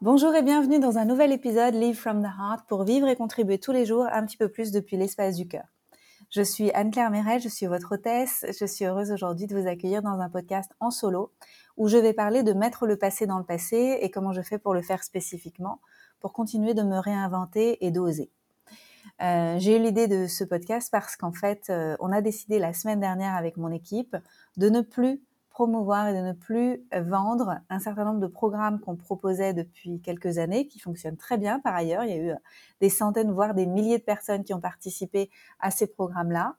Bonjour et bienvenue dans un nouvel épisode Live from the Heart pour vivre et contribuer tous les jours un petit peu plus depuis l'espace du cœur. Je suis Anne-Claire Méret, je suis votre hôtesse. Je suis heureuse aujourd'hui de vous accueillir dans un podcast en solo où je vais parler de mettre le passé dans le passé et comment je fais pour le faire spécifiquement pour continuer de me réinventer et d'oser. Euh, j'ai eu l'idée de ce podcast parce qu'en fait, euh, on a décidé la semaine dernière avec mon équipe de ne plus promouvoir et de ne plus vendre un certain nombre de programmes qu'on proposait depuis quelques années, qui fonctionnent très bien par ailleurs. Il y a eu des centaines, voire des milliers de personnes qui ont participé à ces programmes-là.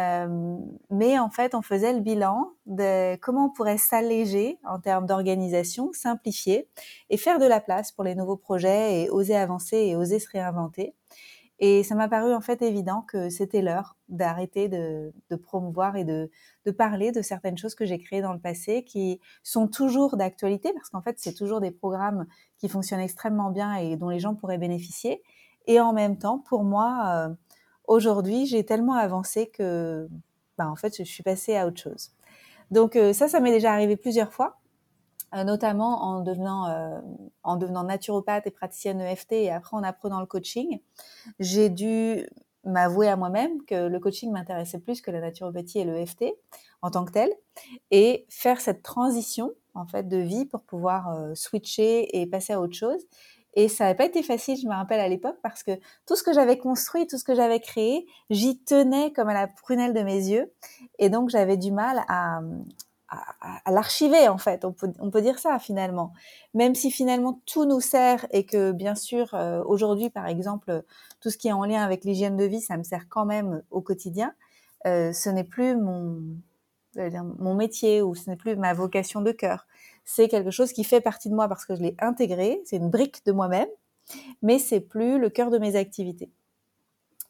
Euh, mais en fait, on faisait le bilan de comment on pourrait s'alléger en termes d'organisation, simplifier et faire de la place pour les nouveaux projets et oser avancer et oser se réinventer. Et ça m'a paru en fait évident que c'était l'heure d'arrêter de, promouvoir et de, de, parler de certaines choses que j'ai créées dans le passé qui sont toujours d'actualité parce qu'en fait c'est toujours des programmes qui fonctionnent extrêmement bien et dont les gens pourraient bénéficier. Et en même temps, pour moi, euh, aujourd'hui, j'ai tellement avancé que, bah, en fait, je suis passée à autre chose. Donc euh, ça, ça m'est déjà arrivé plusieurs fois. Euh, notamment en devenant, euh, en devenant naturopathe et praticienne EFT et après en apprenant le coaching, j'ai dû m'avouer à moi-même que le coaching m'intéressait plus que la naturopathie et l'EFT en tant que tel et faire cette transition en fait de vie pour pouvoir euh, switcher et passer à autre chose. Et ça n'avait pas été facile, je me rappelle à l'époque, parce que tout ce que j'avais construit, tout ce que j'avais créé, j'y tenais comme à la prunelle de mes yeux. Et donc j'avais du mal à, à, l'archiver en fait. On peut, on peut dire ça finalement. Même si finalement tout nous sert et que bien sûr euh, aujourd'hui par exemple tout ce qui est en lien avec l'hygiène de vie, ça me sert quand même au quotidien. Euh, ce n'est plus mon mon métier ou ce n'est plus ma vocation de cœur. C'est quelque chose qui fait partie de moi parce que je l'ai intégré. C'est une brique de moi-même, mais c'est plus le cœur de mes activités.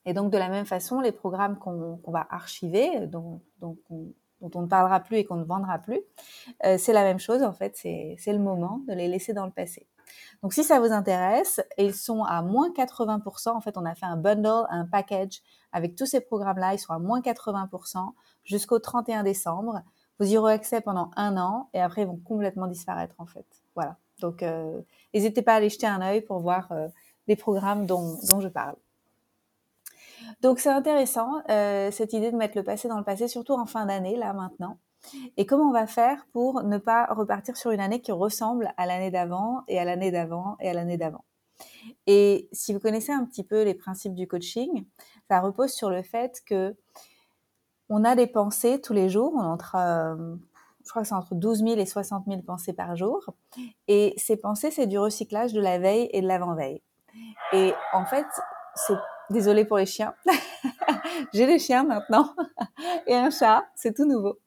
Et donc de la même façon, les programmes qu'on va archiver, dont, dont on, dont on ne parlera plus et qu'on ne vendra plus, euh, c'est la même chose en fait, c'est le moment de les laisser dans le passé. Donc si ça vous intéresse, ils sont à moins 80%, en fait on a fait un bundle, un package avec tous ces programmes-là, ils sont à moins 80% jusqu'au 31 décembre. Vous y aurez accès pendant un an et après ils vont complètement disparaître en fait. Voilà, donc euh, n'hésitez pas à aller jeter un œil pour voir euh, les programmes dont, dont je parle. Donc c'est intéressant euh, cette idée de mettre le passé dans le passé, surtout en fin d'année, là maintenant. Et comment on va faire pour ne pas repartir sur une année qui ressemble à l'année d'avant et à l'année d'avant et à l'année d'avant? Et si vous connaissez un petit peu les principes du coaching, ça repose sur le fait que on a des pensées tous les jours, on entre, euh, je crois que c'est entre 12 000 et 60 000 pensées par jour. Et ces pensées, c'est du recyclage de la veille et de l'avant-veille. Et en fait, c'est Désolée pour les chiens. J'ai des chiens maintenant et un chat, c'est tout nouveau.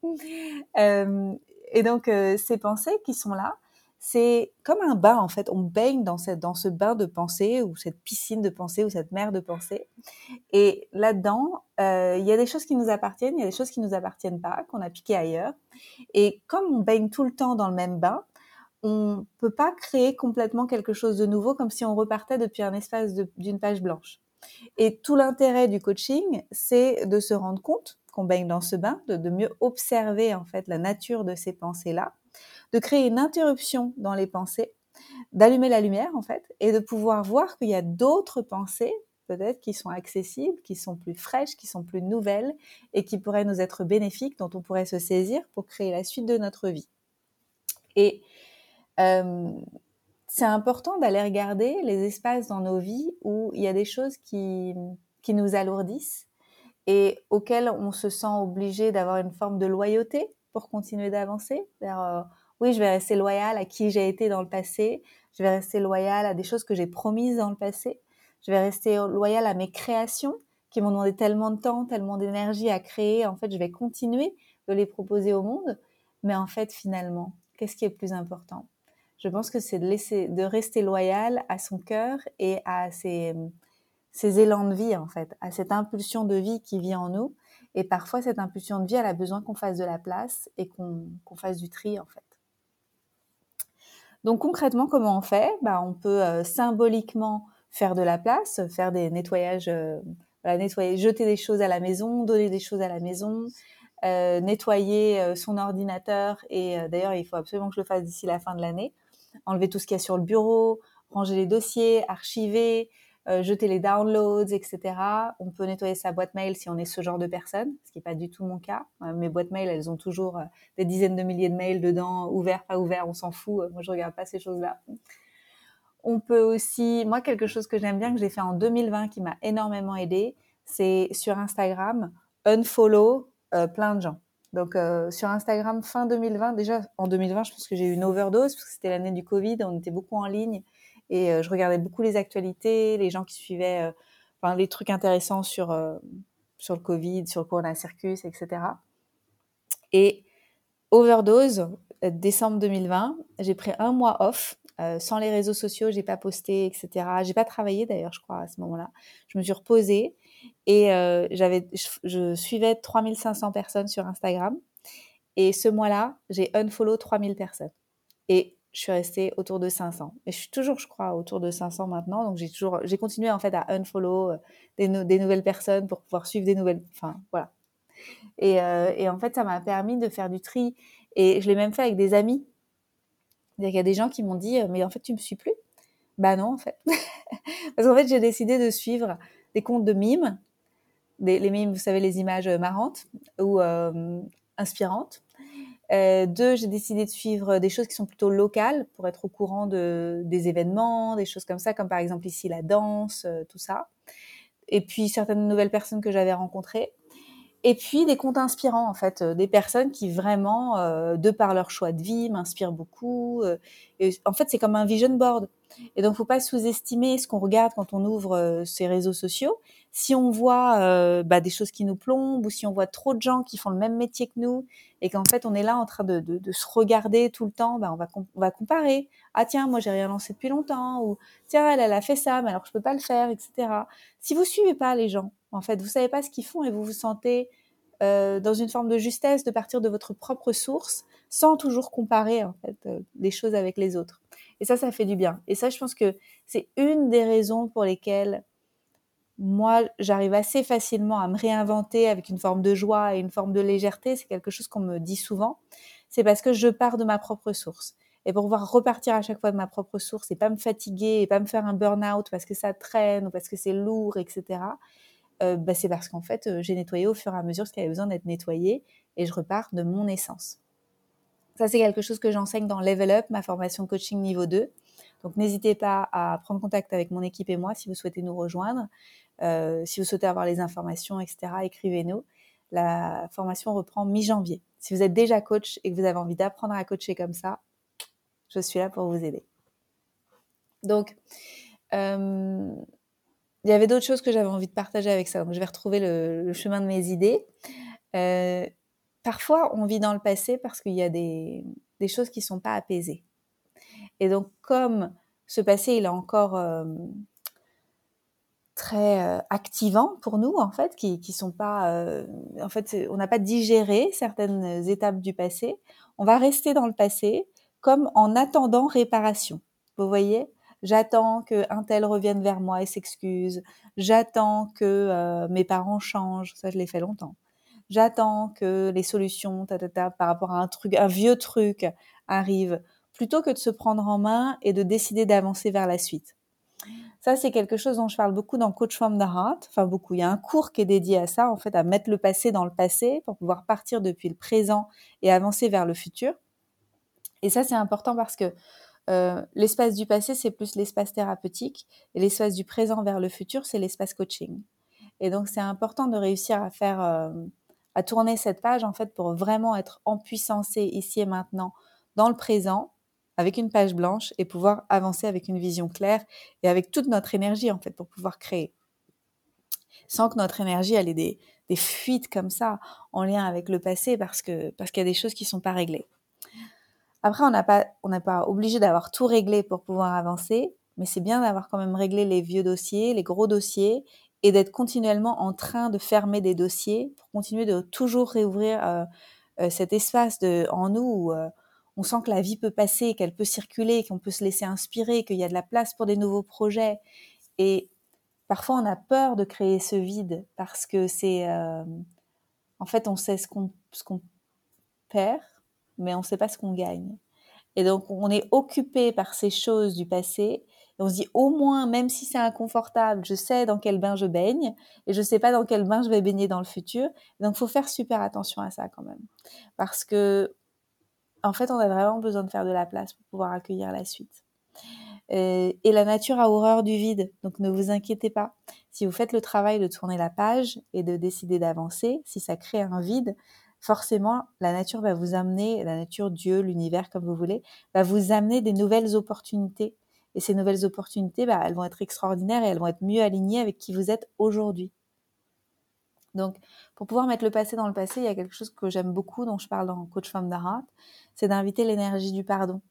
Euh, et donc euh, ces pensées qui sont là, c'est comme un bain en fait. On baigne dans, cette, dans ce bain de pensée ou cette piscine de pensée ou cette mer de pensée. Et là-dedans, euh, il y a des choses qui nous appartiennent, il y a des choses qui nous appartiennent pas, qu'on a piquées ailleurs. Et comme on baigne tout le temps dans le même bain, on peut pas créer complètement quelque chose de nouveau comme si on repartait depuis un espace d'une page blanche. Et tout l'intérêt du coaching, c'est de se rendre compte qu'on baigne dans ce bain, de, mieux observer en fait la nature de ces pensées-là, de créer une interruption dans les pensées, d'allumer la lumière en fait, et de pouvoir voir qu'il y a d'autres pensées peut-être qui sont accessibles, qui sont plus fraîches, qui sont plus nouvelles et qui pourraient nous être bénéfiques, dont on pourrait se saisir pour créer la suite de notre vie. Et euh, c'est important d'aller regarder les espaces dans nos vies où il y a des choses qui, qui nous alourdissent et auxquelles on se sent obligé d'avoir une forme de loyauté pour continuer d'avancer. Euh, oui, je vais rester loyal à qui j'ai été dans le passé, je vais rester loyal à des choses que j'ai promises dans le passé, je vais rester loyal à mes créations qui m'ont demandé tellement de temps, tellement d'énergie à créer. En fait, je vais continuer de les proposer au monde. Mais en fait, finalement, qu'est-ce qui est plus important? Je pense que c'est de rester loyal à son cœur et à ses, ses élans de vie en fait, à cette impulsion de vie qui vit en nous. Et parfois, cette impulsion de vie, elle a besoin qu'on fasse de la place et qu'on fasse du tri en fait. Donc concrètement, comment on fait? Bah, On peut euh, symboliquement faire de la place, faire des nettoyages, euh, jeter des choses à la maison, donner des choses à la maison, euh, nettoyer son ordinateur. Et d'ailleurs, il faut absolument que je le fasse d'ici la fin de l'année enlever tout ce qu'il y a sur le bureau, ranger les dossiers, archiver, euh, jeter les downloads, etc. On peut nettoyer sa boîte mail si on est ce genre de personne, ce qui n'est pas du tout mon cas. Euh, mes boîtes mail, elles ont toujours euh, des dizaines de milliers de mails dedans, ouverts, pas ouverts, on s'en fout. Moi, je regarde pas ces choses-là. On peut aussi, moi, quelque chose que j'aime bien, que j'ai fait en 2020, qui m'a énormément aidé, c'est sur Instagram, unfollow plein de gens. Donc sur Instagram fin 2020, déjà en 2020, je pense que j'ai eu une overdose parce que c'était l'année du Covid, on était beaucoup en ligne et euh, je regardais beaucoup les actualités, les gens qui suivaient, euh, enfin, les trucs intéressants sur, euh, sur le Covid, sur le Corona Circus, etc. Et overdose, décembre 2020, j'ai pris un mois off, sans les réseaux sociaux, j'ai pas posté, etc. J'ai pas travaillé d'ailleurs, je crois, à ce moment-là. Je me suis reposée et j'avais, je, je, suivais 3500 personnes sur Instagram. Et ce mois-là, j'ai unfollow 3000 personnes. Et je suis restée autour de 500. Et je suis toujours, je crois, autour de 500 maintenant. Donc j'ai toujours, j'ai continué en fait à unfollow euh, des, nouvelles personnes pour pouvoir suivre des nouvelles. Enfin, voilà. Et, euh, et en fait, ça m'a permis de faire du tri. Et je l'ai même fait avec des amis. Il y a des gens qui m'ont dit, euh, mais en fait, tu me suis plus? Bah non, en fait. Parce qu'en fait, j'ai décidé de suivre des comptes de mimes. Des, les mimes, vous savez, les images marrantes ou euh, inspirantes. Euh, deux, j'ai décidé de suivre des choses qui sont plutôt locales pour être au courant de, des événements, des choses comme ça, comme par exemple ici la danse, euh, tout ça. Et puis certaines nouvelles personnes que j'avais rencontrées. Et puis des comptes inspirants, en fait, des personnes qui vraiment, de par leur choix de vie, m'inspirent beaucoup. Et en fait, c'est comme un vision board. Et donc, faut pas sous-estimer ce qu'on regarde quand on ouvre ces réseaux sociaux. Si on voit bah, des choses qui nous plombent, ou si on voit trop de gens qui font le même métier que nous, et qu'en fait, on est là en train de, se regarder tout le temps, bah, on, va comparer. Ah tiens, moi, j'ai rien lancé depuis longtemps, ou tiens, elle, a fait ça, mais alors je peux pas le faire, etc. Si vous suivez pas les gens, en fait, vous savez pas ce qu'ils font et vous vous sentez euh, dans une forme de justesse de partir de votre propre source sans toujours comparer en fait euh, les choses avec les autres. Et ça, ça fait du bien. Et ça, je pense que c'est une des raisons pour lesquelles moi, j'arrive assez facilement à me réinventer avec une forme de joie et une forme de légèreté. C'est quelque chose qu'on me dit souvent. C'est parce que je pars de ma propre source. Et pour pouvoir repartir à chaque fois de ma propre source et pas me fatiguer et pas me faire un burn-out parce que ça traîne ou parce que c'est lourd, etc. Euh, bah, c'est parce qu'en fait, euh, j'ai nettoyé au fur et à mesure ce qui avait besoin d'être nettoyé et je repars de mon essence. Ça, c'est quelque chose que j'enseigne dans Level Up, ma formation coaching niveau 2. Donc, n'hésitez pas à prendre contact avec mon équipe et moi si vous souhaitez nous rejoindre. Euh, si vous souhaitez avoir les informations, etc., écrivez-nous. La formation reprend mi-janvier. Si vous êtes déjà coach et que vous avez envie d'apprendre à coacher comme ça, je suis là pour vous aider. Donc, euh, il y avait d'autres choses que j'avais envie de partager avec ça. Donc, je vais retrouver le, chemin de mes idées. Euh, parfois, on vit dans le passé parce qu'il y a des, choses qui sont pas apaisées. Et donc, comme ce passé, il est encore euh, très euh, activant pour nous, en fait, qui, sont pas, euh, en fait, on n'a pas digéré certaines étapes du passé. On va rester dans le passé comme en attendant réparation. Vous voyez J'attends que un tel revienne vers moi et s'excuse. J'attends que mes parents changent. Ça, je l'ai fait longtemps. J'attends que les solutions, ta, ta, ta, par rapport à un truc, un vieux truc, arrivent, plutôt que de se prendre en main et de décider d'avancer vers la suite. Ça, c'est quelque chose dont je parle beaucoup dans Coach from the Heart. Enfin, beaucoup. Il y a un cours qui est dédié à ça, en fait, à mettre le passé dans le passé pour pouvoir partir depuis le présent et avancer vers le futur. Et ça, c'est important parce que euh, l'espace du passé, c'est plus l'espace thérapeutique, et l'espace du présent vers le futur, c'est l'espace coaching. Et donc, c'est important de réussir à faire, euh, à tourner cette page en fait pour vraiment être en puissance ici et maintenant dans le présent, avec une page blanche et pouvoir avancer avec une vision claire et avec toute notre énergie en fait pour pouvoir créer, sans que notre énergie elle ait des, des fuites comme ça en lien avec le passé parce que parce qu'il y a des choses qui sont pas réglées. Après, on n'a pas, on n'est pas obligé d'avoir tout réglé pour pouvoir avancer, mais c'est bien d'avoir quand même réglé les vieux dossiers, les gros dossiers, et d'être continuellement en train de fermer des dossiers pour continuer de toujours réouvrir euh, euh, cet espace de, en nous où euh, on sent que la vie peut passer, qu'elle peut circuler, qu'on peut se laisser inspirer, qu'il y a de la place pour des nouveaux projets. Et parfois, on a peur de créer ce vide parce que c'est, en fait, on sait ce qu'on, ce qu'on perd, mais on ne sait pas ce qu'on gagne. Et donc, on est occupé par ces choses du passé. Et on se dit, au moins, même si c'est inconfortable, je sais dans quel bain je baigne et je sais pas dans quel bain je vais baigner dans le futur. Donc, faut faire super attention à ça quand même. Parce que, en fait, on a vraiment besoin de faire de la place pour pouvoir accueillir la suite. Euh, et la nature a horreur du vide, donc ne vous inquiétez pas. Si vous faites le travail de tourner la page et de décider d'avancer, si ça crée un vide, forcément, la nature va vous amener, la nature, Dieu, l'univers, comme vous voulez, va vous amener des nouvelles opportunités. Et ces nouvelles opportunités, bah, elles vont être extraordinaires et elles vont être mieux alignées avec qui vous êtes aujourd'hui. Donc, pour pouvoir mettre le passé dans le passé, il y a quelque chose que j'aime beaucoup, dont je parle dans Coach the Heart, c'est d'inviter l'énergie du pardon.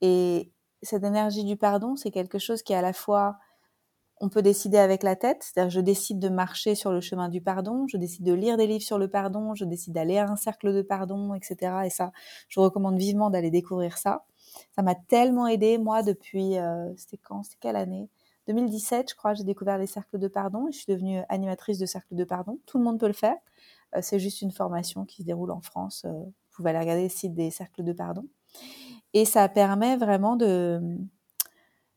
Et cette énergie du pardon, c'est quelque chose qui est à la fois on peut décider avec la tête, c'est-à-dire je décide de marcher sur le chemin du pardon, je décide de lire des livres sur le pardon, je décide d'aller à un cercle de pardon, etc. Et ça, je recommande vivement d'aller découvrir ça. Ça m'a tellement aidé, moi, depuis, euh, c'était quand, c'était quelle année? 2017, je crois, j'ai découvert les cercles de pardon et je suis devenue animatrice de cercle de pardon. Tout le monde peut le faire. Euh, c'est juste une formation qui se déroule en France. Euh, vous pouvez aller regarder le site des cercles de pardon. Et ça permet vraiment de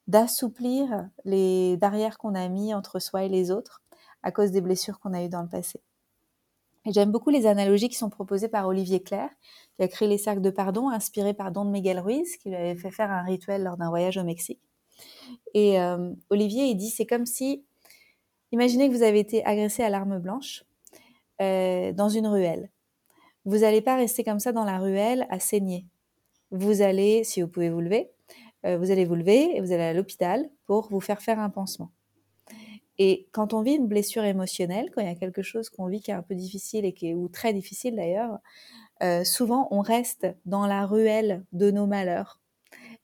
d'assouplir les barrières qu'on a mis entre soi et les autres à cause des blessures qu'on a eues dans le passé. J'aime beaucoup les analogies qui sont proposées par Olivier Claire, qui a créé les cercles de pardon, inspiré par Don Miguel Ruiz, qui lui avait fait faire un rituel lors d'un voyage au Mexique. Et euh, Olivier, il dit, c'est comme si, imaginez que vous avez été agressé à l'arme blanche euh, dans une ruelle. Vous n'allez pas rester comme ça dans la ruelle à saigner. Vous allez, si vous pouvez vous lever, euh, vous allez vous lever et vous allez à l'hôpital pour vous faire faire un pansement. Et quand on vit une blessure émotionnelle, quand il y a quelque chose qu'on vit qui est un peu difficile et qui est ou très difficile d'ailleurs, euh, souvent on reste dans la ruelle de nos malheurs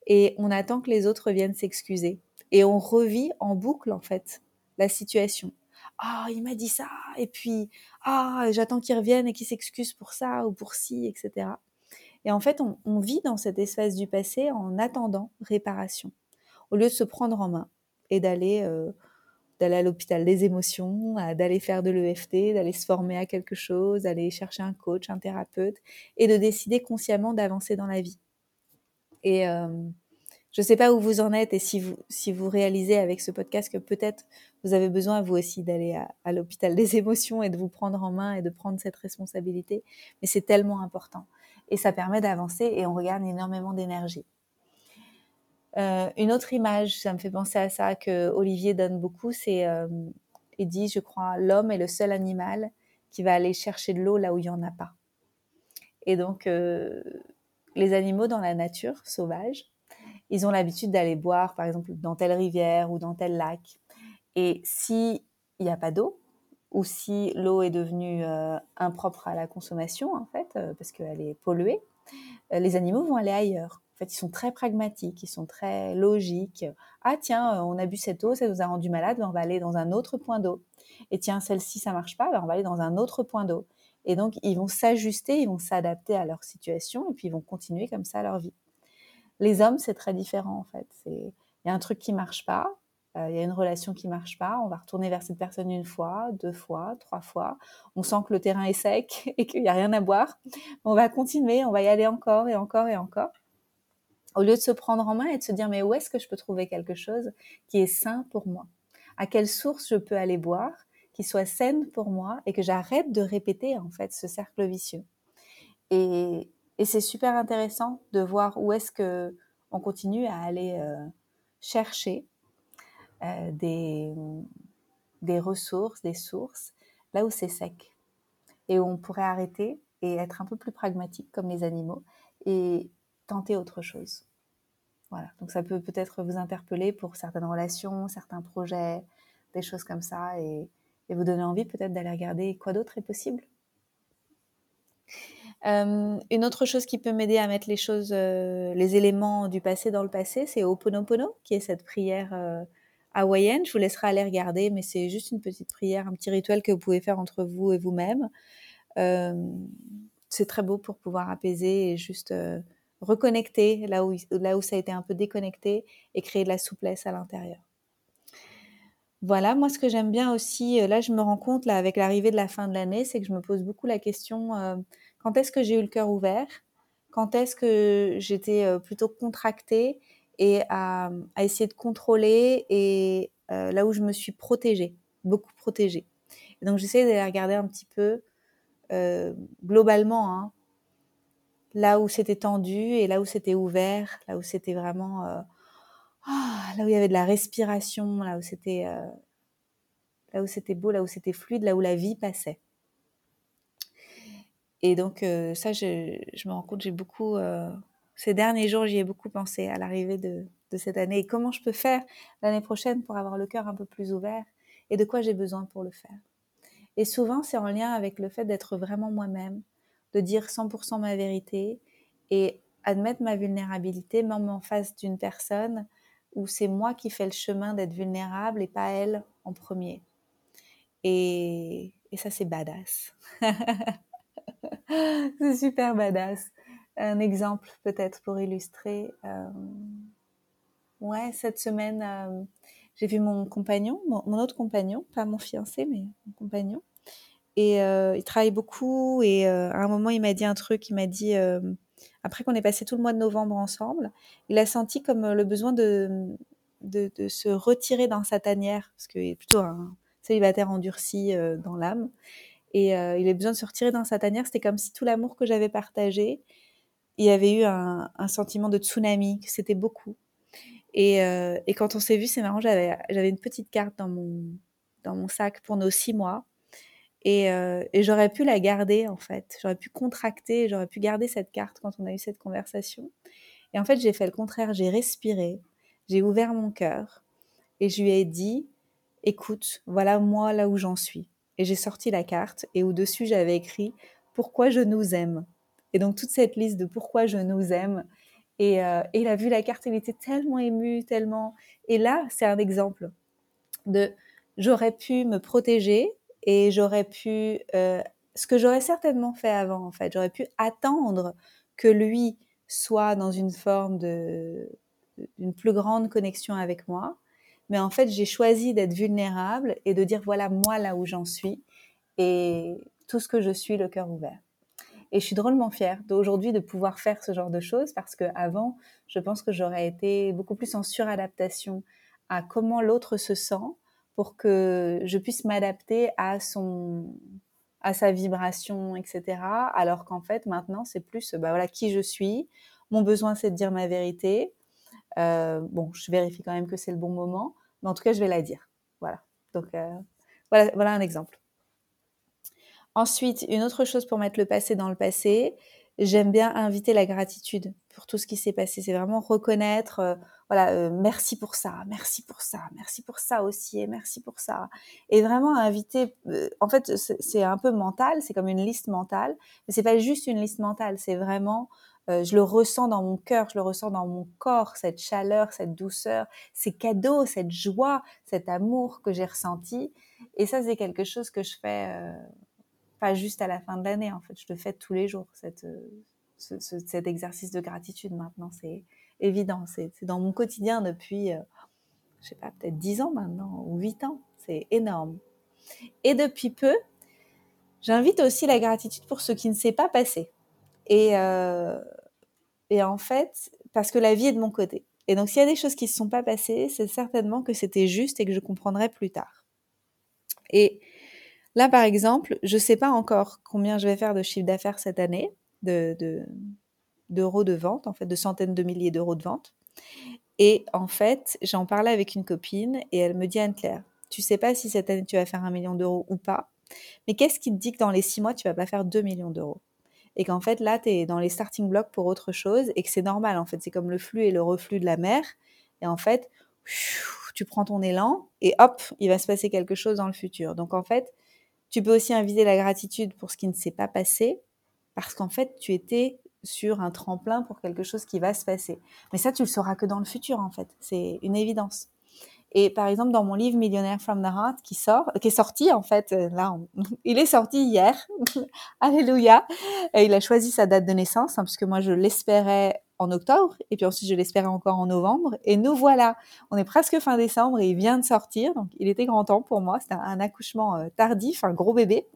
et on attend que les autres viennent s'excuser et on revit en boucle en fait la situation. Ah, il m'a dit ça et puis ah, j'attends qu'il revienne et qu'il s'excuse pour ça ou pour ci, etc. Et en fait, on, vit dans cet espace du passé en attendant réparation, au lieu de se prendre en main et d'aller euh, d'aller à l'hôpital des émotions, d'aller faire de l'EFT, d'aller se former à quelque chose, d'aller chercher un coach, un thérapeute, et de décider consciemment d'avancer dans la vie. Et euh, je ne sais pas où vous en êtes et si vous, si vous réalisez avec ce podcast que peut-être vous avez besoin vous aussi d'aller à, à l'hôpital des émotions et de vous prendre en main et de prendre cette responsabilité. Mais c'est tellement important et ça permet d'avancer et on regarde énormément d'énergie. Euh, une autre image, ça me fait penser à ça que Olivier donne beaucoup, c'est euh, il dit, je crois, l'homme est le seul animal qui va aller chercher de l'eau là où il y en a pas. Et donc euh, les animaux dans la nature sauvage, ils ont l'habitude d'aller boire, par exemple, dans telle rivière ou dans tel lac. Et s'il n'y a pas d'eau, ou si l'eau est devenue euh, impropre à la consommation, en fait, euh, parce qu'elle est polluée, euh, les animaux vont aller ailleurs. En fait, ils sont très pragmatiques, ils sont très logiques. Ah tiens, on a bu cette eau, ça nous a rendu malade, ben, on va aller dans un autre point d'eau. Et tiens, celle-ci, ça marche pas, ben, on va aller dans un autre point d'eau. Et donc, ils vont s'ajuster, ils vont s'adapter à leur situation, et puis ils vont continuer comme ça leur vie. Les hommes, c'est très différent, en fait. Il y a un truc qui marche pas, euh, il y a une relation qui marche pas, on va retourner vers cette personne une fois, deux fois, trois fois. On sent que le terrain est sec et qu'il n'y a rien à boire. On va continuer, on va y aller encore et encore et encore. Au lieu de se prendre en main et de se dire mais où est-ce que je peux trouver quelque chose qui est sain pour moi? À quelle source je peux aller boire qui soit saine pour moi et que j'arrête de répéter en fait ce cercle vicieux? Et, c'est super intéressant de voir où est-ce que on continue à aller euh, chercher euh, des, des ressources, des sources, là où c'est sec. Et où on pourrait arrêter et être un peu plus pragmatique comme les animaux et tenter autre chose. Voilà, donc ça peut peut-être vous interpeller pour certaines relations, certains projets, des choses comme ça, et, vous donner envie peut-être d'aller regarder quoi d'autre est possible. Euh, une autre chose qui peut m'aider à mettre les choses, euh, les éléments du passé dans le passé, c'est Oponopono, qui est cette prière euh, hawaïenne. Je vous laisserai aller regarder, mais c'est juste une petite prière, un petit rituel que vous pouvez faire entre vous et vous-même. C'est très beau pour pouvoir apaiser et juste reconnecter là où, là où ça a été un peu déconnecté et créer de la souplesse à l'intérieur. Voilà, moi ce que j'aime bien aussi, euh, là je me rends compte là avec l'arrivée de la fin de l'année, c'est que je me pose beaucoup la question quand est-ce que j'ai eu le cœur ouvert? Quand est-ce que j'étais euh, plutôt contractée et à, essayer de contrôler et euh, là où je me suis protégée, beaucoup protégée. Et donc j'essaie de regarder un petit peu euh, globalement, hein, là où c'était tendu et là où c'était ouvert, là où c'était vraiment, ah, là où il y avait de la respiration, là où c'était, là où c'était beau, là où c'était fluide, là où la vie passait. Et donc, euh, ça, je, me rends compte, j'ai beaucoup, euh, ces derniers jours, j'y ai beaucoup pensé à l'arrivée de, cette année comment je peux faire l'année prochaine pour avoir le cœur un peu plus ouvert et de quoi j'ai besoin pour le faire. Et souvent, c'est en lien avec le fait d'être vraiment moi-même, de dire 100% ma vérité et admettre ma vulnérabilité, même en face d'une personne où c'est moi qui fais le chemin d'être vulnérable et pas elle en premier. Et, et ça, c'est badass. c'est super badass. Un exemple peut-être pour illustrer. Euh, ouais, cette semaine, euh, j'ai vu mon compagnon, mon, autre compagnon, pas mon fiancé, mais mon compagnon. Et euh, il travaille beaucoup. Et à un moment, il m'a dit un truc. Il m'a dit, après qu'on ait passé tout le mois de novembre ensemble, il a senti comme le besoin de, se retirer dans sa tanière, parce qu'il est plutôt un célibataire endurci dans l'âme. Et euh, il avait besoin de se retirer dans sa tanière. C'était comme si tout l'amour que j'avais partagé, il y avait eu un, sentiment de tsunami, que c'était beaucoup. Et, euh, quand on s'est vu, c'est marrant, j'avais, une petite carte dans mon sac pour nos six mois. Et, euh, et, j'aurais pu la garder, en fait. J'aurais pu contracter, j'aurais pu garder cette carte quand on a eu cette conversation. Et en fait, j'ai fait le contraire. J'ai respiré, j'ai ouvert mon cœur et je lui ai dit, écoute, voilà moi là où j'en suis et j'ai sorti la carte et au-dessus j'avais écrit pourquoi je nous aime? Et donc toute cette liste de pourquoi je nous aime. Et, euh, et il a vu la carte, il était tellement ému, tellement. Et là, c'est un exemple de j'aurais pu me protéger et j'aurais pu euh, ce que j'aurais certainement fait avant en fait. J'aurais pu attendre que lui soit dans une forme de d'une plus grande connexion avec moi mais en fait, j'ai choisi d'être vulnérable et de dire voilà moi là où j'en suis et tout ce que je suis, le cœur ouvert. Et je suis drôlement fière d'aujourd'hui de pouvoir faire ce genre de choses parce que avant, je pense que j'aurais été beaucoup plus en suradaptation à comment l'autre se sent pour que je puisse m'adapter à sa vibration, etc. Alors qu'en fait, maintenant, c'est plus bah voilà qui je suis. Mon besoin, c'est de dire ma vérité. Euh, bon, je vérifie quand même que c'est le bon moment, mais en tout cas, je vais la dire. Voilà. Donc, euh, voilà, voilà un exemple. Ensuite, une autre chose pour mettre le passé dans le passé, j'aime bien inviter la gratitude pour tout ce qui s'est passé. C'est vraiment reconnaître, euh, voilà, merci pour ça, merci pour ça, merci pour ça aussi, et merci pour ça. Et vraiment inviter, en fait, c'est un peu mental, c'est comme une liste mentale, mais c'est pas juste une liste mentale, c'est vraiment euh, je le ressens dans mon cœur, je le ressens dans mon corps, cette chaleur, cette douceur, ces cadeaux, cette joie, cet amour que j'ai ressenti. Et ça, c'est quelque chose que je fais euh, pas juste à la fin de l'année, en fait, je le fais tous les jours, cette, euh, cet exercice de gratitude maintenant, c'est évident, c'est dans mon quotidien depuis, je sais pas, peut-être 10 ans maintenant, ou 8 ans, c'est énorme. Et depuis peu, j'invite aussi la gratitude pour ce qui ne s'est pas passé. Et, euh, et en fait, parce que la vie est de mon côté. Et donc, s'il y a des choses qui ne se sont pas passées, c'est certainement que c'était juste et que je comprendrai plus tard. Et là, par exemple, je ne sais pas encore combien je vais faire de chiffre d'affaires cette année, de, d'euros de, vente, en fait, de centaines de milliers d'euros de vente. Et en fait, j'en parlais avec une copine et elle me dit, Anne-Claire, tu sais pas si cette année tu vas faire un million d'euros ou pas, mais qu'est-ce qui te dit que dans les six mois, tu vas pas faire deux millions d'euros? Et qu'en fait là tu es dans les starting blocks pour autre chose et que c'est normal en fait. C'est comme le flux et le reflux de la mer. Et en fait tu prends ton élan et hop il va se passer quelque chose dans le futur. Donc en fait tu peux aussi inviter la gratitude pour ce qui ne s'est pas passé parce qu'en fait tu étais sur un tremplin pour quelque chose qui va se passer mais ça tu le sauras que dans le futur en fait c'est une évidence et par exemple, dans mon livre Millionnaire from the Heart, qui sort, qui est sorti en fait, euh, là, il est sorti hier. Alléluia. Et il a choisi sa date de naissance, hein, parce que moi je l'espérais en octobre, et puis ensuite je l'espérais encore en novembre. Et nous voilà, on est presque fin décembre et il vient de sortir, donc il était grand temps pour moi. C'était un accouchement euh, tardif, un gros bébé.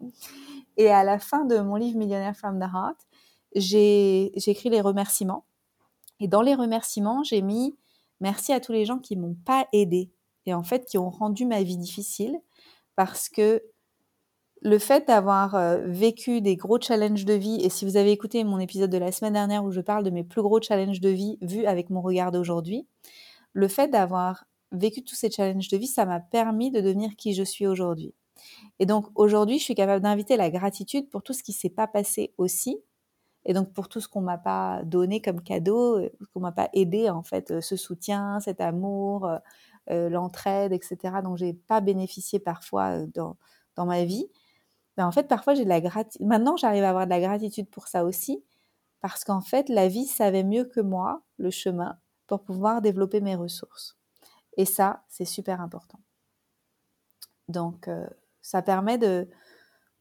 Et à la fin de mon livre Millionnaire from the Heart, j'ai écrit les remerciements. Et dans les remerciements, j'ai mis merci à tous les gens qui m'ont pas aidé et en fait qui ont rendu ma vie difficile parce que le fait d'avoir euh, vécu des gros challenges de vie, et si vous avez écouté mon épisode de la semaine dernière où je parle de mes plus gros challenges de vie vus avec mon regard d'aujourd'hui, le fait d'avoir vécu tous ces challenges de vie, ça m'a permis de devenir qui je suis aujourd'hui. Et donc aujourd'hui, je suis capable d'inviter la gratitude pour tout ce qui s'est pas passé aussi, et donc pour tout ce qu'on m'a pas donné comme cadeau, euh, qu'on m'a pas aidé en fait, euh, ce soutien, cet amour, l'entraide, etc. dont j'ai pas bénéficié parfois dans, dans ma vie. Ben, en fait, parfois, j'ai de la gratitude. Maintenant, j'arrive à avoir de la gratitude pour ça aussi, parce qu'en fait, la vie savait mieux que moi le chemin pour pouvoir développer mes ressources. Et ça, c'est super important. Donc, euh, ça permet de,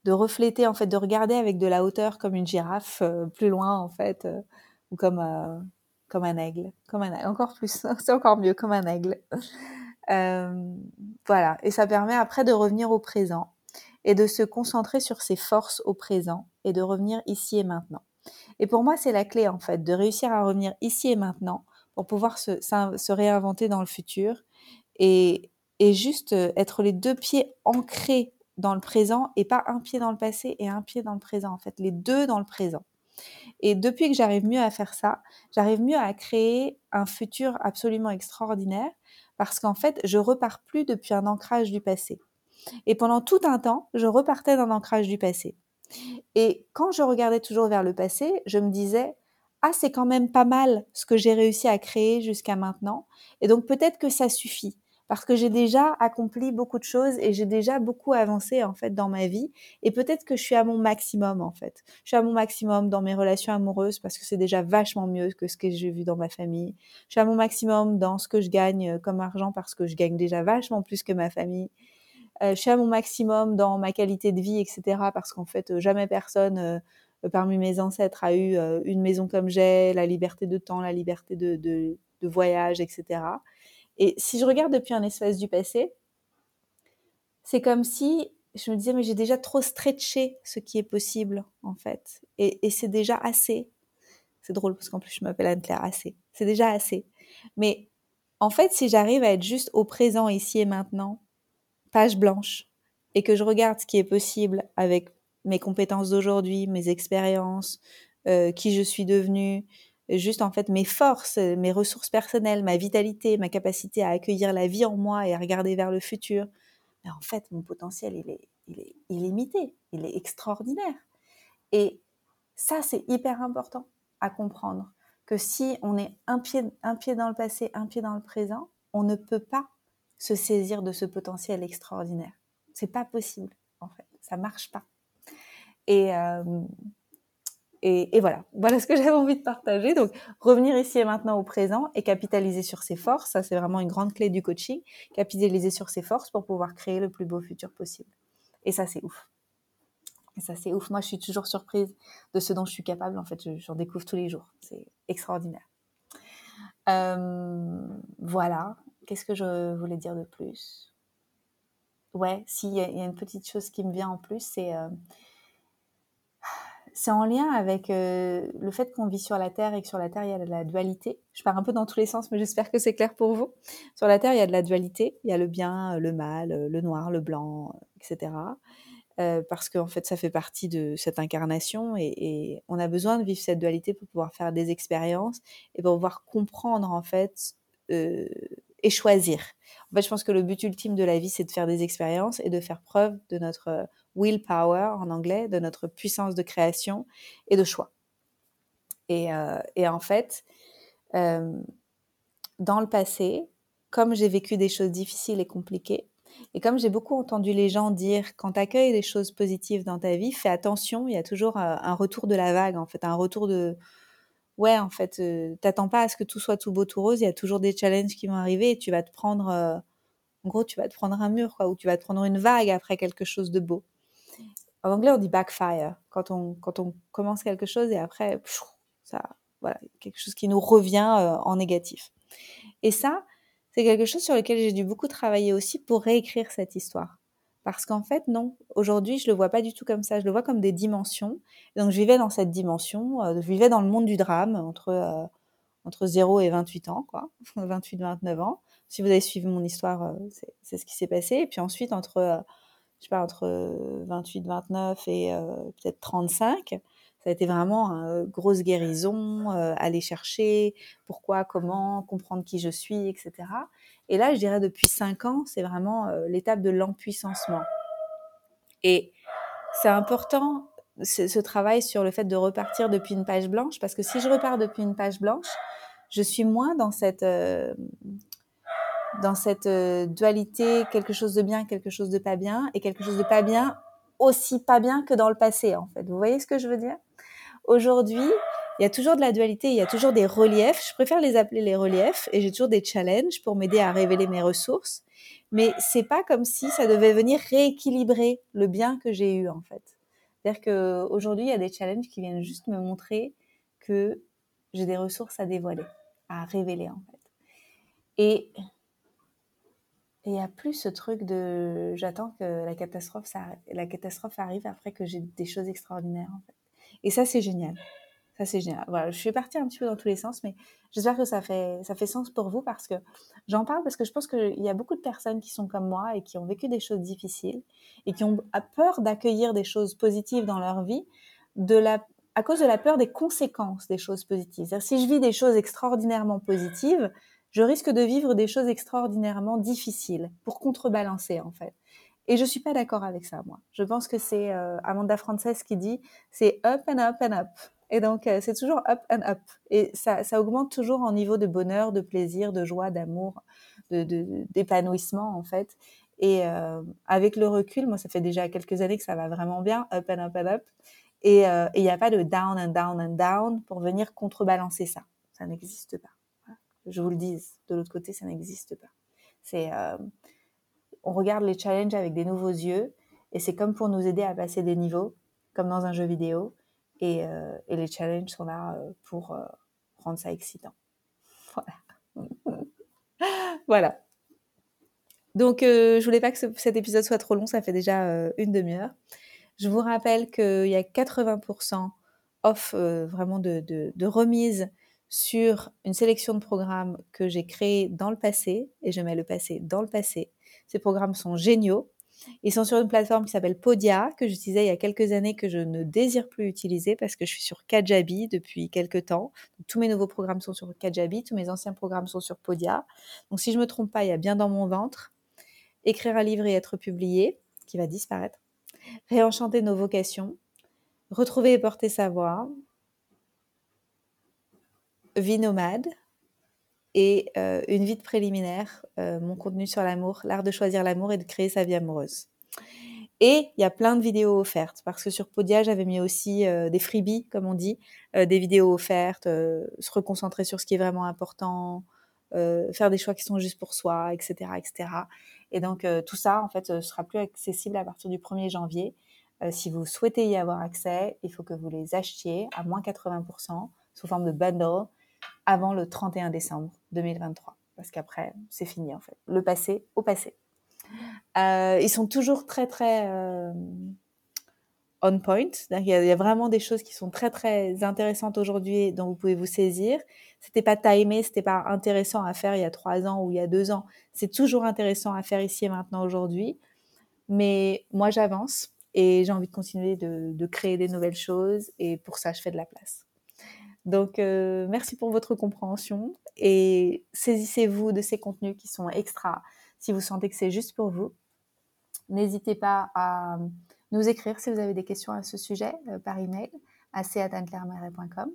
de refléter, en fait, de regarder avec de la hauteur comme une girafe, euh, plus loin, en fait, euh, ou comme, comme un aigle. Comme un encore plus, c'est encore mieux, comme un aigle. voilà. Et ça permet après de revenir au présent et de se concentrer sur ses forces au présent et de revenir ici et maintenant. Et pour moi, c'est la clé en fait, de réussir à revenir ici et maintenant pour pouvoir se, se réinventer dans le futur et, et juste euh, être les deux pieds ancrés dans le présent et pas un pied dans le passé et un pied dans le présent en fait, les deux dans le présent. Et depuis que j'arrive mieux à faire ça, j'arrive mieux à créer un futur absolument extraordinaire parce qu'en fait, je repars plus depuis un ancrage du passé. Et pendant tout un temps, je repartais d'un ancrage du passé. Et quand je regardais toujours vers le passé, je me disais, ah, c'est quand même pas mal ce que j'ai réussi à créer jusqu'à maintenant. Et donc peut-être que ça suffit parce que j'ai déjà accompli beaucoup de choses et j'ai déjà beaucoup avancé en fait dans ma vie et peut-être que je suis à mon maximum en fait. Je suis à mon maximum dans mes relations amoureuses parce que c'est déjà vachement mieux que ce que j'ai vu dans ma famille. Je suis à mon maximum dans ce que je gagne comme argent parce que je gagne déjà vachement plus que ma famille. Euh, je suis à mon maximum dans ma qualité de vie, etc. Parce qu'en fait, euh, jamais personne euh, parmi mes ancêtres a eu une maison comme j'ai, la liberté de temps, la liberté de, de, de, voyage, etc. Et si je regarde depuis un espace du passé, c'est comme si je me disais, mais j'ai déjà trop stretché ce qui est possible, en fait. Et, c'est déjà assez. C'est drôle parce qu'en plus, je m'appelle Anne-Claire assez. C'est déjà assez. Mais en fait, si j'arrive à être juste au présent, ici et maintenant, page blanche et que je regarde ce qui est possible avec mes compétences d'aujourd'hui, mes expériences, euh, qui je suis devenue, juste en fait mes forces, mes ressources personnelles, ma vitalité, ma capacité à accueillir la vie en moi et à regarder vers le futur, mais en fait mon potentiel il est, il est illimité, il est extraordinaire. Et ça c'est hyper important à comprendre que si on est un pied, un pied dans le passé, un pied dans le présent, on ne peut pas se saisir de ce potentiel extraordinaire. C'est pas possible, en fait. Ça marche pas. Et, euh, et, voilà, voilà ce que j'avais envie de partager. Donc, revenir ici et maintenant au présent et capitaliser sur ses forces, ça c'est vraiment une grande clé du coaching. Capitaliser sur ses forces pour pouvoir créer le plus beau futur possible. Et ça, c'est ouf. Et ça, c'est ouf. Moi, je suis toujours surprise de ce dont je suis capable. En fait, j'en découvre tous les jours. C'est extraordinaire. Euh, voilà. Qu'est-ce que je voulais dire de plus? Ouais, s'il y, a une petite chose qui me vient en plus, c'est euh, c'est en lien avec euh, le fait qu'on vit sur la Terre et que sur la Terre, il y a de la dualité. Je pars un peu dans tous les sens, mais j'espère que c'est clair pour vous. Sur la Terre, il y a de la dualité. Il y a le bien, le mal, le noir, le blanc, etc. Euh, parce qu'en fait, ça fait partie de cette incarnation et, on a besoin de vivre cette dualité pour pouvoir faire des expériences et pour pouvoir comprendre, en fait, euh, et choisir. En fait, je pense que le but ultime de la vie, c'est de faire des expériences et de faire preuve de notre willpower en anglais, de notre puissance de création et de choix. Et, euh, en fait, euh, dans le passé, comme j'ai vécu des choses difficiles et compliquées, et comme j'ai beaucoup entendu les gens dire, quand tu accueilles des choses positives dans ta vie, fais attention, il y a toujours un retour de la vague, en fait, un retour de, ouais, en fait, euh, t'attends pas à ce que tout soit tout beau, tout rose. Il y a toujours des challenges qui vont arriver et tu vas te prendre, euh, en gros, tu vas te prendre un mur, quoi, ou tu vas te prendre une vague après quelque chose de beau. En anglais, on dit backfire quand on quand on commence quelque chose et après, ça, voilà, quelque chose qui nous revient euh, en négatif. Et ça, c'est quelque chose sur lequel j'ai dû beaucoup travailler aussi pour réécrire cette histoire. Parce qu'en fait, non. Aujourd'hui, je le vois pas du tout comme ça. Je le vois comme des dimensions. Donc, je vivais dans cette dimension. Euh, je vivais dans le monde du drame entre, euh, entre 0 et 28 ans, quoi. 28, 29 ans. Si vous avez suivi mon histoire, c'est ce qui s'est passé. Et puis ensuite, entre, je sais pas, entre 28, 29 et peut-être 35, ça a été vraiment une grosse guérison, aller chercher pourquoi, comment, comprendre qui je suis, etc. Et là, je dirais depuis 5 ans, c'est vraiment l'étape de l'empuissancement. Et c'est important ce, travail sur le fait de repartir depuis une page blanche, parce que si je repars depuis une page blanche, je suis moins dans cette dans cette dualité, quelque chose de bien, quelque chose de pas bien, et quelque chose de pas bien aussi pas bien que dans le passé, en fait. Vous voyez ce que je veux dire? Aujourd'hui, il y a toujours de la dualité, il y a toujours des reliefs. Je préfère les appeler les reliefs et j'ai toujours des challenges pour m'aider à révéler mes ressources. Mais c'est pas comme si ça devait venir rééquilibrer le bien que j'ai eu en fait. C'est-à-dire qu'aujourd'hui, il y a des challenges qui viennent juste me montrer que j'ai des ressources à dévoiler, à révéler en fait. Et il n'y a plus ce truc de j'attends que la catastrophe, ça, la catastrophe arrive après que j'ai des choses extraordinaires en fait. Et ça, c'est génial. Ça, c'est génial. Voilà, je suis partie un petit peu dans tous les sens, mais j'espère que ça fait, ça fait sens pour vous parce que j'en parle parce que je pense qu'il y a beaucoup de personnes qui sont comme moi et qui ont vécu des choses difficiles et qui ont peur d'accueillir des choses positives dans leur vie de la, à cause de la peur des conséquences des choses positives. C'est-à-dire, si je vis des choses extraordinairement positives, je risque de vivre des choses extraordinairement difficiles pour contrebalancer, en fait. Et je suis pas d'accord avec ça, moi. Je pense que c'est euh, Amanda Frances qui dit c'est up and up and up. Et donc, euh, c'est toujours up and up. Et ça, ça augmente toujours en niveau de bonheur, de plaisir, de joie, d'amour, d'épanouissement, de, en fait. Et euh, avec le recul, moi, ça fait déjà quelques années que ça va vraiment bien, up and up and up. Et il n'y a pas de down and down and down pour venir contrebalancer ça. Ça n'existe pas. Je vous le dis, de l'autre côté, ça n'existe pas. C'est on regarde les challenges avec des nouveaux yeux et c'est comme pour nous aider à passer des niveaux, comme dans un jeu vidéo. Et, euh, les challenges sont là euh, pour euh, rendre ça excitant. Voilà. voilà. Donc, je voulais pas que cet épisode soit trop long, ça fait déjà une demi-heure. Je vous rappelle qu'il y a 80% off vraiment de, de, remise sur une sélection de programmes que j'ai créés dans le passé, et je mets le passé dans le passé, ces programmes sont géniaux. Ils sont sur une plateforme qui s'appelle Podia, que j'utilisais il y a quelques années, que je ne désire plus utiliser parce que je suis sur Kajabi depuis quelques temps. tous mes nouveaux programmes sont sur Kajabi, tous mes anciens programmes sont sur Podia. Donc si je ne me trompe pas, il y a bien dans mon ventre écrire un livre et être publié, qui va disparaître, réenchanter nos vocations, retrouver et porter sa voix, vie nomade, et euh, une vie de préliminaire, euh, mon contenu sur l'amour, l'art de choisir l'amour et de créer sa vie amoureuse. Et il y a plein de vidéos offertes parce que sur Podia, j'avais mis aussi euh, des freebies, comme on dit, des vidéos offertes, se reconcentrer sur ce qui est vraiment important, faire des choix qui sont juste pour soi, etc. etc. Et donc tout ça, en fait, sera plus accessible à partir du 1er janvier. si vous souhaitez y avoir accès, il faut que vous les achetiez à moins 80% sous forme de bundle avant le 31 décembre 2023. Parce qu'après, c'est fini en fait. Le passé au passé. Euh, ils sont toujours très très euh, on point. Il y, a, vraiment des choses qui sont très très intéressantes aujourd'hui dont vous pouvez vous saisir. C'était pas timé, c'était pas intéressant à faire il y a trois ans ou il y a deux ans. C'est toujours intéressant à faire ici et maintenant aujourd'hui. Mais moi j'avance et j'ai envie de continuer de créer des nouvelles choses et pour ça je fais de la place. Donc, euh, merci pour votre compréhension et saisissez-vous de ces contenus qui sont extra si vous sentez que c'est juste pour vous. N'hésitez pas à nous écrire si vous avez des questions à ce sujet euh, par email à c.com.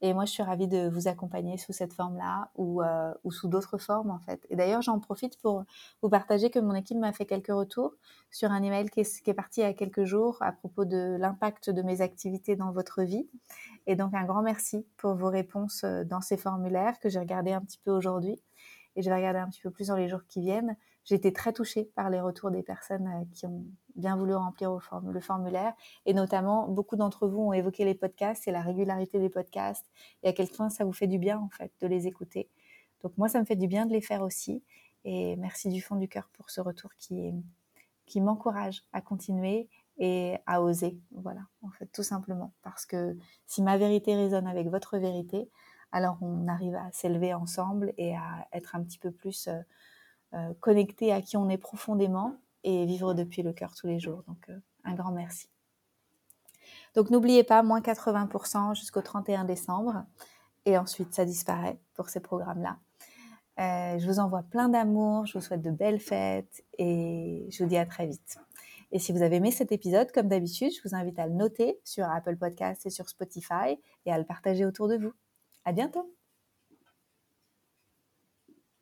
Et moi, je suis ravie de vous accompagner sous cette forme-là ou, euh, ou sous d'autres formes, en fait. Et d'ailleurs, j'en profite pour vous partager que mon équipe m'a fait quelques retours sur un email qui qui est parti il y a quelques jours à propos de l'impact de mes activités dans votre vie. Et donc, un grand merci pour vos réponses euh, dans ces formulaires que j'ai regardé un petit peu aujourd'hui et je vais regarder un petit peu plus dans les jours qui viennent. J'ai été très touchée par les retours des personnes euh, qui ont bien voulu remplir le formulaire. Et notamment, beaucoup d'entre vous ont évoqué les podcasts et la régularité des podcasts et à quel point ça vous fait du bien, en fait, de les écouter. Donc moi, ça me fait du bien de les faire aussi. Et merci du fond du cœur pour ce retour qui qui m'encouragent à continuer et à oser. Voilà, en fait, tout simplement. Parce que si ma vérité résonne avec votre vérité, alors on arrive à s'élever ensemble et à être un petit peu plus euh, euh, connecté à qui on est profondément et vivre depuis le cœur tous les jours. Donc, euh, un grand merci. Donc, n'oubliez pas, moins 80% jusqu'au 31 décembre. Et ensuite, ça disparaît pour ces programmes-là. je vous envoie plein d'amour, je vous souhaite de belles fêtes et je vous dis à très vite. Et si vous avez aimé cet épisode, comme d'habitude, je vous invite à le noter sur Apple Podcasts et sur Spotify et à le partager autour de vous. À bientôt!